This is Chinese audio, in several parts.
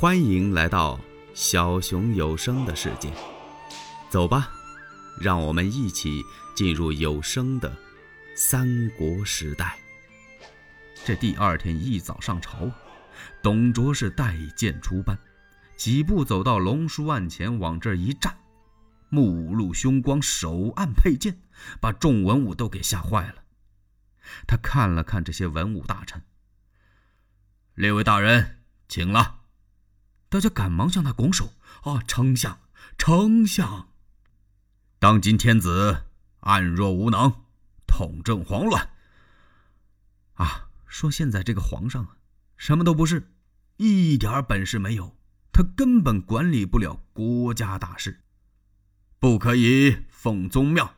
欢迎来到小熊有声的世界，走吧，让我们一起进入有声的三国时代。这第二天一早上朝，董卓是带剑出班，几步走到龙书案前，往这一站，目露凶光，手按佩剑，把众文武都给吓坏了。他看了看这些文武大臣，列位大人，请了。大家赶忙向他拱手：“啊，丞相，丞相！当今天子暗弱无能，统政慌乱。啊，说现在这个皇上啊，什么都不是，一点本事没有，他根本管理不了国家大事。不可以奉宗庙，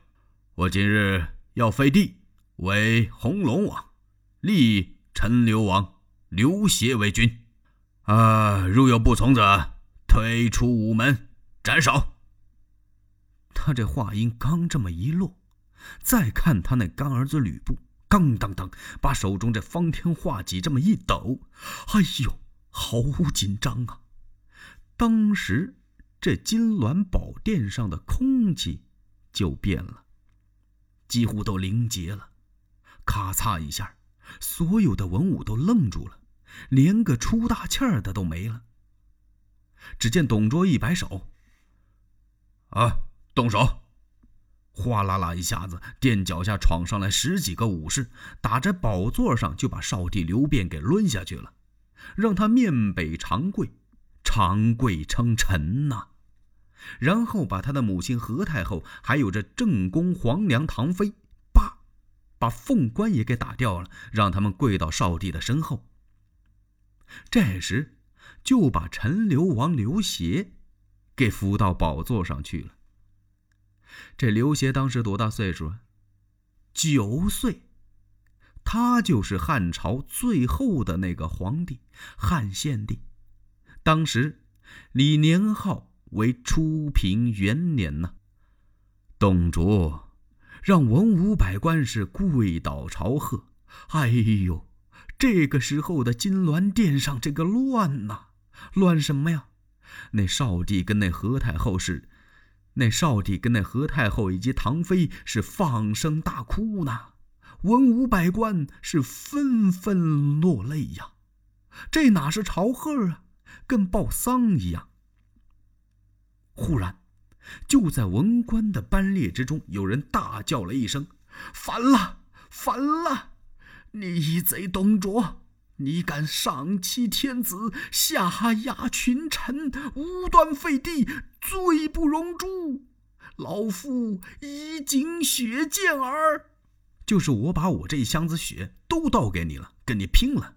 我今日要废帝，为红龙王，立陈留王刘协为君。”啊！如有不从者，推出午门，斩首。他这话音刚这么一落，再看他那干儿子吕布，刚当当把手中这方天画戟这么一抖，哎呦，好紧张啊！当时这金銮宝殿上的空气就变了，几乎都凝结了。咔嚓一下，所有的文武都愣住了。连个出大气儿的都没了。只见董卓一摆手：“啊，动手！”哗啦啦一下子，殿脚下闯上来十几个武士，打在宝座上就把少帝刘辩给抡下去了，让他面北长跪，长跪称臣呐。然后把他的母亲何太后，还有这正宫皇娘唐妃，叭，把凤冠也给打掉了，让他们跪到少帝的身后。这时，就把陈留王刘协给扶到宝座上去了。这刘协当时多大岁数啊？九岁。他就是汉朝最后的那个皇帝，汉献帝。当时李年号为初平元年呢。董卓让文武百官是跪倒朝贺。哎呦！这个时候的金銮殿上，这个乱呐，乱什么呀？那少帝跟那何太后是，那少帝跟那何太后以及唐妃是放声大哭呢，文武百官是纷纷落泪呀。这哪是朝贺啊，跟报丧一样。忽然，就在文官的班列之中，有人大叫了一声：“反了，反了！”逆贼董卓，你敢上欺天子，下压群臣，无端废帝，罪不容诛！老夫以颈血剑儿，就是我把我这一箱子血都倒给你了，跟你拼了！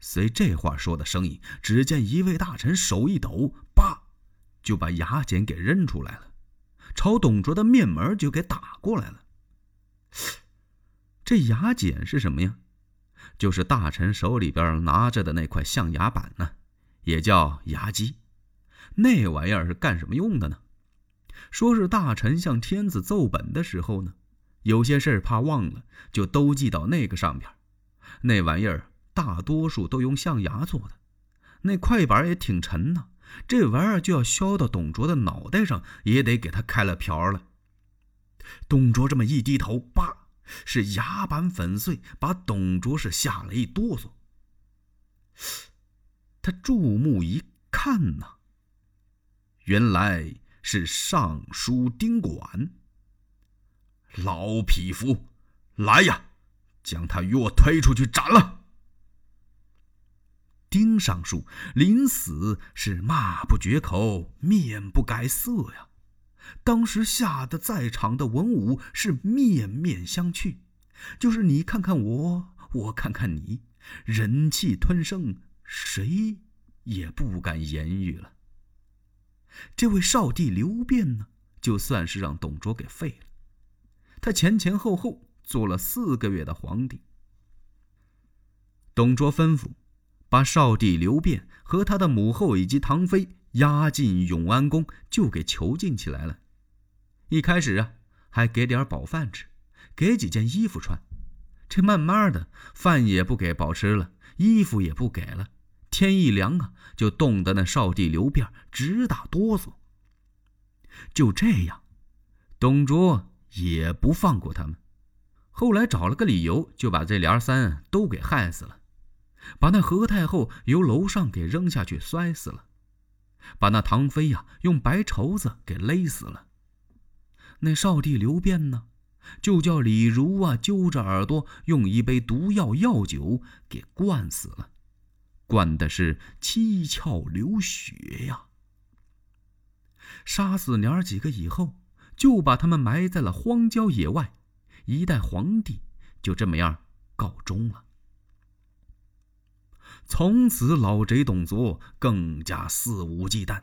随这话说的声音，只见一位大臣手一抖，叭，就把牙剪给扔出来了，朝董卓的面门就给打过来了。这牙剪是什么呀？就是大臣手里边拿着的那块象牙板呢，也叫牙机。那玩意儿是干什么用的呢？说是大臣向天子奏本的时候呢，有些事儿怕忘了，就都记到那个上边。那玩意儿大多数都用象牙做的，那块板也挺沉呢。这玩意儿就要削到董卓的脑袋上，也得给他开了瓢了。董卓这么一低头，是牙板粉碎，把董卓是吓了一哆嗦。他注目一看呐，原来是尚书丁管。老匹夫，来呀，将他与我推出去斩了。丁尚书临死是骂不绝口，面不改色呀。当时吓得在场的文武是面面相觑，就是你看看我，我看看你，忍气吞声，谁也不敢言语了。这位少帝刘辩呢，就算是让董卓给废了。他前前后后做了四个月的皇帝。董卓吩咐，把少帝刘辩和他的母后以及唐妃。押进永安宫，就给囚禁起来了。一开始啊，还给点饱饭吃，给几件衣服穿。这慢慢的，饭也不给饱吃了，衣服也不给了，天一凉啊，就冻得那少帝刘辩直打哆嗦。就这样，董卓也不放过他们。后来找了个理由，就把这连三都给害死了，把那何太后由楼上给扔下去摔死了，把那唐妃呀用白绸子给勒死了。那少帝刘辩呢，就叫李儒啊揪着耳朵用一杯毒药药酒给灌死了，灌的是七窍流血呀。杀死娘儿几个以后，就把他们埋在了荒郊野外。一代皇帝就这么样告终了。从此，老贼董卓更加肆无忌惮。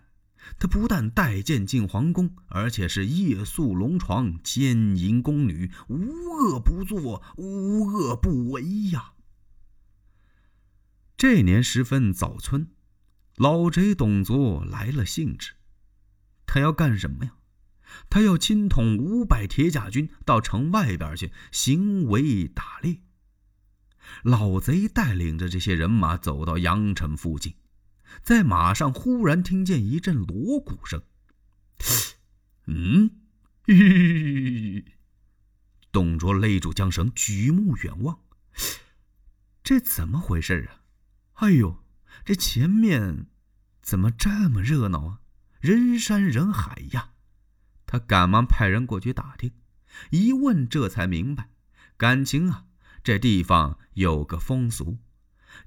他不但带剑进皇宫，而且是夜宿龙床，奸淫宫女，无恶不作，无恶不为呀。这年时分早春，老贼董卓来了兴致，他要干什么呀？他要亲统五百铁甲军到城外边去行围打猎。老贼带领着这些人马走到阳城附近，在马上忽然听见一阵锣鼓声。嗯，董卓勒住缰绳，举目远望，这怎么回事啊？哎呦，这前面怎么这么热闹啊？人山人海呀！他赶忙派人过去打听，一问这才明白，感情啊，这地方有个风俗，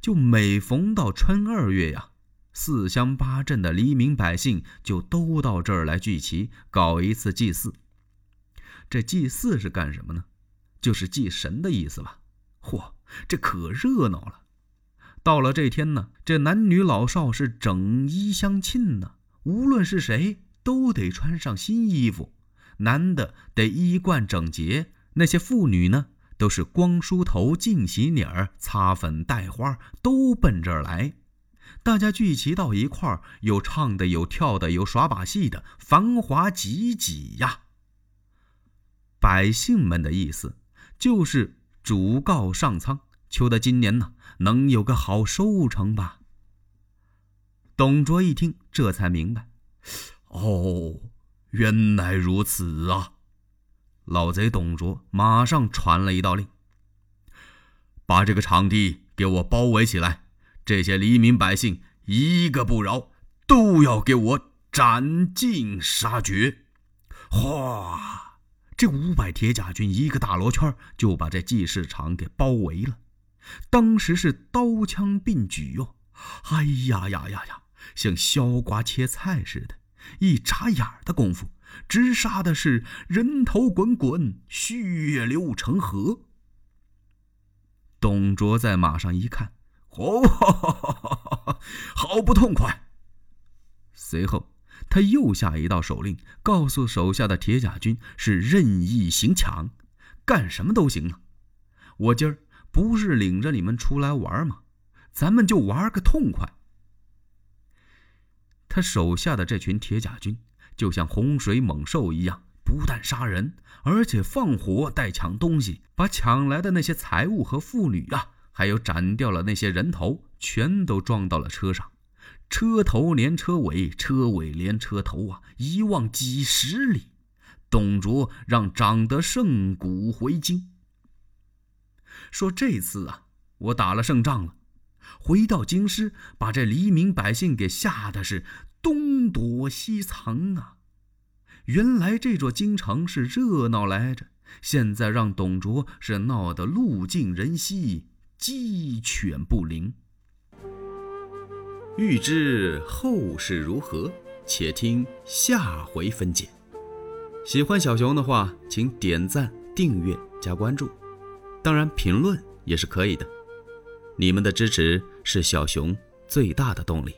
就每逢到春二月呀，四乡八镇的黎民百姓就都到这儿来聚齐，搞一次祭祀。这祭祀是干什么呢？就是祭神的意思吧。嚯，这可热闹了！到了这天呢，这男女老少是整衣相庆呢，无论是谁。都得穿上新衣服，男的得衣冠整洁，那些妇女呢，都是光梳头、净洗脸儿、擦粉戴花，都奔这儿来。大家聚齐到一块儿，有唱的，有跳的，有耍把戏的，繁华挤挤呀。百姓们的意思就是主告上苍，求得今年呢能有个好收成吧。董卓一听，这才明白。哦，原来如此啊！老贼董卓马上传了一道令：把这个场地给我包围起来，这些黎民百姓一个不饶，都要给我斩尽杀绝！哗，这五百铁甲军一个大罗圈就把这祭祀场给包围了。当时是刀枪并举哟，哎呀呀呀呀，像削瓜切菜似的。一眨眼的功夫，直杀的是人头滚滚，血流成河。董卓在马上一看，哦，好不痛快！随后，他又下一道手令，告诉手下的铁甲军是任意行抢，干什么都行啊！我今儿不是领着你们出来玩吗？咱们就玩个痛快。他手下的这群铁甲军就像洪水猛兽一样，不但杀人，而且放火带抢东西，把抢来的那些财物和妇女啊，还有斩掉了那些人头，全都装到了车上。车头连车尾，车尾连车头啊，一望几十里。董卓让长得胜鼓回京，说这次啊，我打了胜仗了。回到京师，把这黎民百姓给吓得是东躲西藏啊！原来这座京城是热闹来着，现在让董卓是闹得路尽人稀，鸡犬不宁。欲知后事如何，且听下回分解。喜欢小熊的话，请点赞、订阅、加关注，当然评论也是可以的。你们的支持是小熊最大的动力。